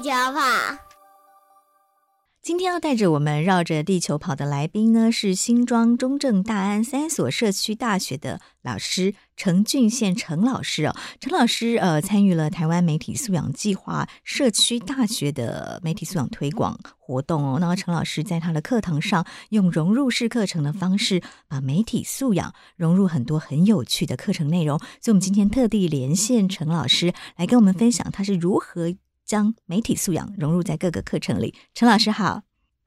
跑，今天要带着我们绕着地球跑的来宾呢，是新庄、中正、大安三所社区大学的老师陈俊宪陈老师哦。陈老师呃，参与了台湾媒体素养计划社区大学的媒体素养推广活动哦。那陈老师在他的课堂上，用融入式课程的方式，把媒体素养融入很多很有趣的课程内容。所以，我们今天特地连线陈老师来跟我们分享他是如何。将媒体素养融入在各个课程里。陈老师好，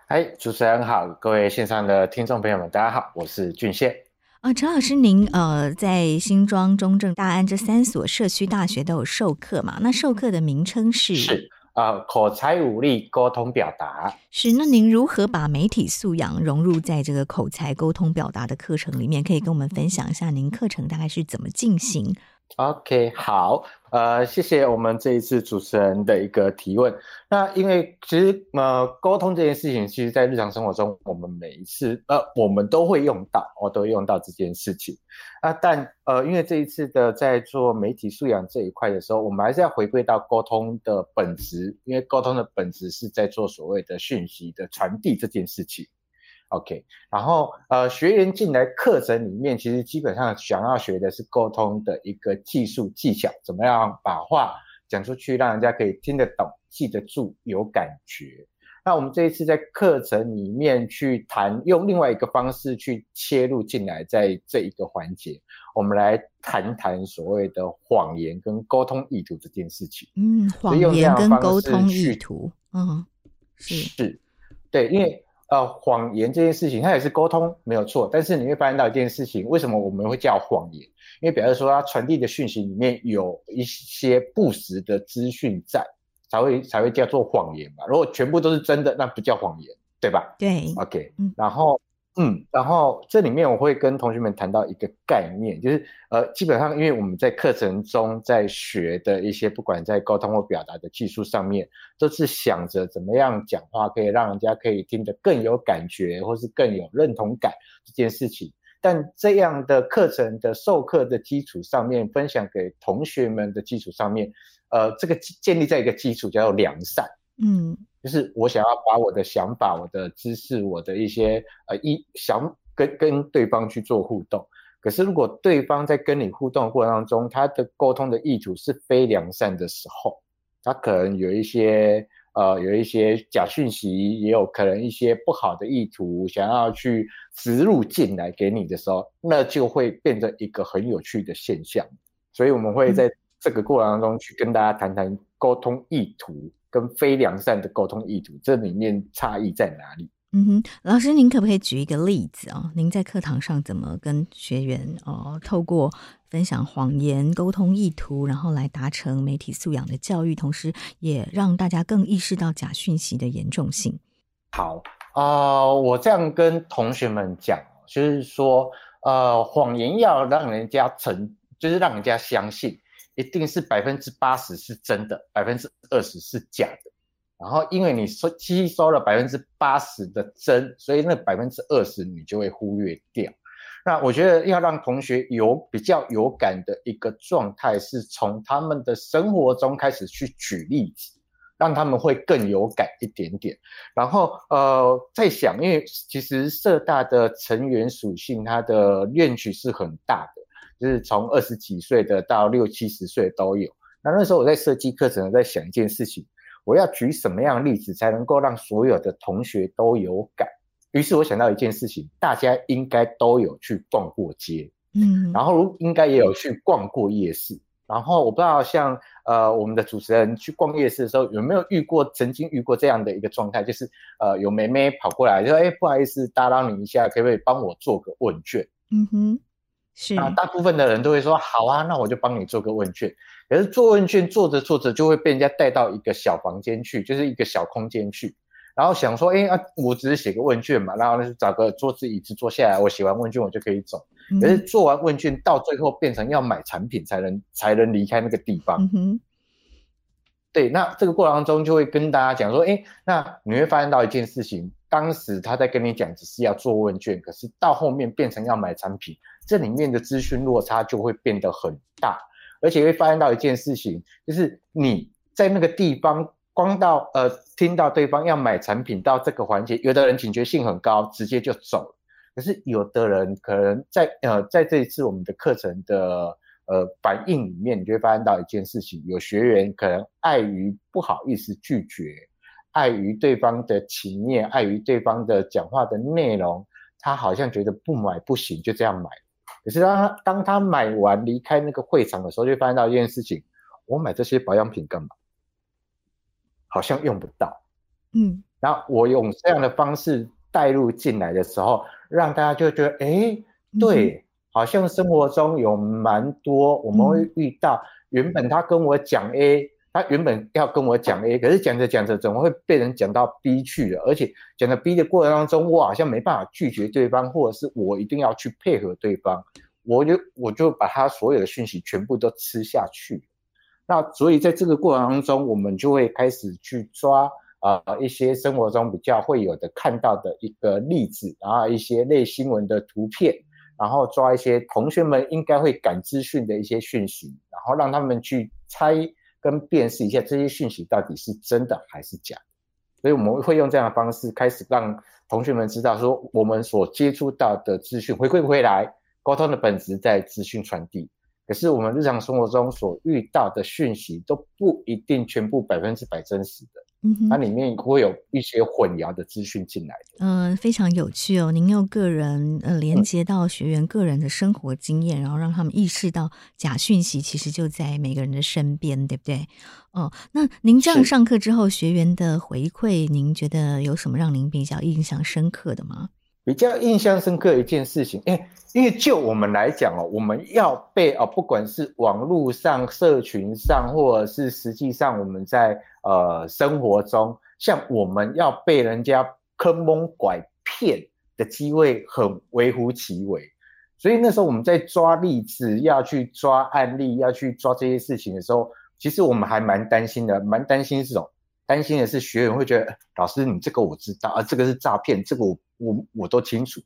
哎，主持人好，各位线上的听众朋友们，大家好，我是俊宪。啊、呃，陈老师，您呃在新庄、中正、大安这三所社区大学都有授课嘛？那授课的名称是是啊、呃，口才武力沟通表达。是，那您如何把媒体素养融入在这个口才沟通表达的课程里面？可以跟我们分享一下您课程大概是怎么进行？OK，好，呃，谢谢我们这一次主持人的一个提问。那因为其实呃，沟通这件事情，其实在日常生活中，我们每一次呃，我们都会用到，我都用到这件事情。啊，但呃，因为这一次的在做媒体素养这一块的时候，我们还是要回归到沟通的本质，因为沟通的本质是在做所谓的讯息的传递这件事情。OK，然后呃，学员进来课程里面，其实基本上想要学的是沟通的一个技术技巧，怎么样把话讲出去，让人家可以听得懂、记得住、有感觉。那我们这一次在课程里面去谈，用另外一个方式去切入进来，在这一个环节，我们来谈谈所谓的谎言跟沟通意图这件事情。嗯，谎言跟沟通意图，嗯，是是，对，因为。呃，谎言这件事情，它也是沟通没有错，但是你会发现到一件事情，为什么我们会叫谎言？因为表示说它传递的讯息里面有一些不实的资讯在，才会才会叫做谎言嘛。如果全部都是真的，那不叫谎言，对吧？对，OK，嗯，然后。嗯，然后这里面我会跟同学们谈到一个概念，就是呃，基本上因为我们在课程中在学的一些，不管在沟通或表达的技术上面，都是想着怎么样讲话可以让人家可以听得更有感觉，或是更有认同感这件事情。但这样的课程的授课的基础上面，分享给同学们的基础上面，呃，这个建立在一个基础叫做良善。嗯。就是我想要把我的想法、我的知识、我的一些呃一想跟跟对方去做互动，可是如果对方在跟你互动的过程当中，他的沟通的意图是非良善的时候，他可能有一些呃有一些假讯息，也有可能一些不好的意图想要去植入进来给你的时候，那就会变成一个很有趣的现象。所以我们会在这个过程当中去跟大家谈谈沟通意图。跟非良善的沟通意图，这里面差异在哪里？嗯哼，老师，您可不可以举一个例子啊、哦？您在课堂上怎么跟学员哦，透过分享谎言、沟通意图，然后来达成媒体素养的教育，同时也让大家更意识到假讯息的严重性？好啊、呃，我这样跟同学们讲，就是说，呃，谎言要让人家成，就是让人家相信。一定是百分之八十是真的，百分之二十是假的。然后因为你说吸收了百分之八十的真，所以那百分之二十你就会忽略掉。那我觉得要让同学有比较有感的一个状态，是从他们的生活中开始去举例子，让他们会更有感一点点。然后呃，在想，因为其实社大的成员属性，它的 range 是很大的。就是从二十几岁的到六七十岁都有，那那时候我在设计课程，在想一件事情，我要举什么样的例子才能够让所有的同学都有感？于是我想到一件事情，大家应该都有去逛过街，嗯，然后应该也有去逛过夜市。然后我不知道像呃我们的主持人去逛夜市的时候有没有遇过，曾经遇过这样的一个状态，就是呃有妹妹跑过来就说，哎，不好意思打扰你一下，可不可以帮我做个问卷？嗯哼，是啊，大部分的人都会说好啊，那我就帮你做个问卷。可是做问卷做着做着就会被人家带到一个小房间去，就是一个小空间去，然后想说，哎啊，我只是写个问卷嘛，然后呢找个桌子椅子坐下来，我写完问卷我就可以走。可是做完问卷到最后变成要买产品才能才能离开那个地方。嗯、对，那这个过程当中就会跟大家讲说，哎，那你会发现到一件事情，当时他在跟你讲只是要做问卷，可是到后面变成要买产品，这里面的资讯落差就会变得很大，而且会发现到一件事情，就是你在那个地方光到呃听到对方要买产品到这个环节，有的人警觉性很高，直接就走了。可是有的人可能在呃在这一次我们的课程的呃反应里面，你就会发现到一件事情：有学员可能碍于不好意思拒绝，碍于对方的情面，碍于对方的讲话的内容，他好像觉得不买不行，就这样买了。可是当他当他买完离开那个会场的时候，就会发现到一件事情：我买这些保养品干嘛？好像用不到。嗯，然后我用这样的方式带入进来的时候。让大家就觉得，哎，对，好像生活中有蛮多我们会遇到，原本他跟我讲 A，他原本要跟我讲 A，可是讲着讲着怎么会被人讲到 B 去了？而且讲到 B 的过程当中，我好像没办法拒绝对方，或者是我一定要去配合对方，我就我就把他所有的讯息全部都吃下去。那所以在这个过程当中，我们就会开始去抓。啊、呃，一些生活中比较会有的看到的一个例子，然后一些类新闻的图片，然后抓一些同学们应该会感资讯的一些讯息，然后让他们去猜跟辨识一下这些讯息到底是真的还是假。所以我们会用这样的方式开始让同学们知道说，我们所接触到的资讯回馈回来，沟通的本质在资讯传递。可是我们日常生活中所遇到的讯息都不一定全部百分之百真实的。它里面会有一些混淆的资讯进来的。嗯、呃，非常有趣哦。您用个人呃连接到学员个人的生活经验，嗯、然后让他们意识到假讯息其实就在每个人的身边，对不对？哦，那您这样上课之后，学员的回馈，您觉得有什么让您比较印象深刻的吗？比较印象深刻一件事情，哎，因为就我们来讲哦，我们要被哦，不管是网络上、社群上，或者是实际上我们在呃生活中，像我们要被人家坑蒙拐骗的机会很微乎其微，所以那时候我们在抓例子、要去抓案例、要去抓这些事情的时候，其实我们还蛮担心的，蛮担心这种。担心的是学员会觉得，老师你这个我知道啊，这个是诈骗，这个我我我都清楚。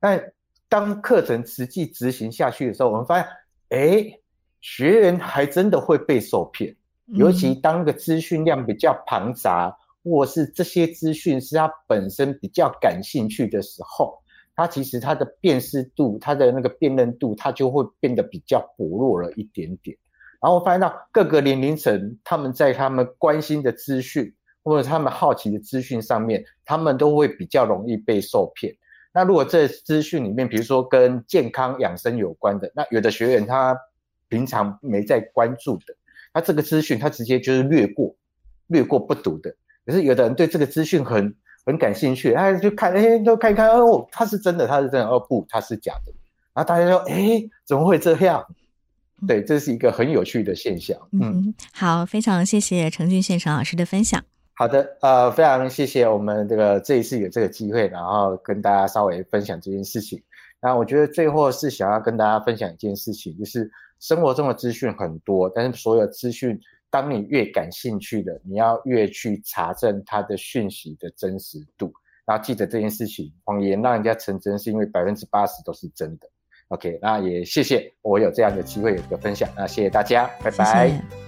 但当课程实际执行下去的时候，我们发现，哎，学员还真的会被受骗。尤其当个资讯量比较庞杂，或是这些资讯是他本身比较感兴趣的时候，他其实他的辨识度、他的那个辨认度，他就会变得比较薄弱了一点点。然后发现到各个年龄层，他们在他们关心的资讯或者他们好奇的资讯上面，他们都会比较容易被受骗。那如果这资讯里面，比如说跟健康养生有关的，那有的学员他平常没在关注的，他这个资讯他直接就是略过，略过不读的。可是有的人对这个资讯很很感兴趣，他就看，哎，都看一看，哦，他是真的，他是真的，哦不，他是假的。然后大家说，哎，怎么会这样？对，这是一个很有趣的现象。嗯，嗯，好，非常谢谢程俊宪程老师的分享。好的，呃，非常谢谢我们这个这一次有这个机会，然后跟大家稍微分享这件事情。那我觉得最后是想要跟大家分享一件事情，就是生活中的资讯很多，但是所有资讯，当你越感兴趣的，你要越去查证它的讯息的真实度。然后记得这件事情，谎言让人家成真，是因为百分之八十都是真的。OK，那也谢谢我有这样的机会有一个分享，那谢谢大家，拜拜。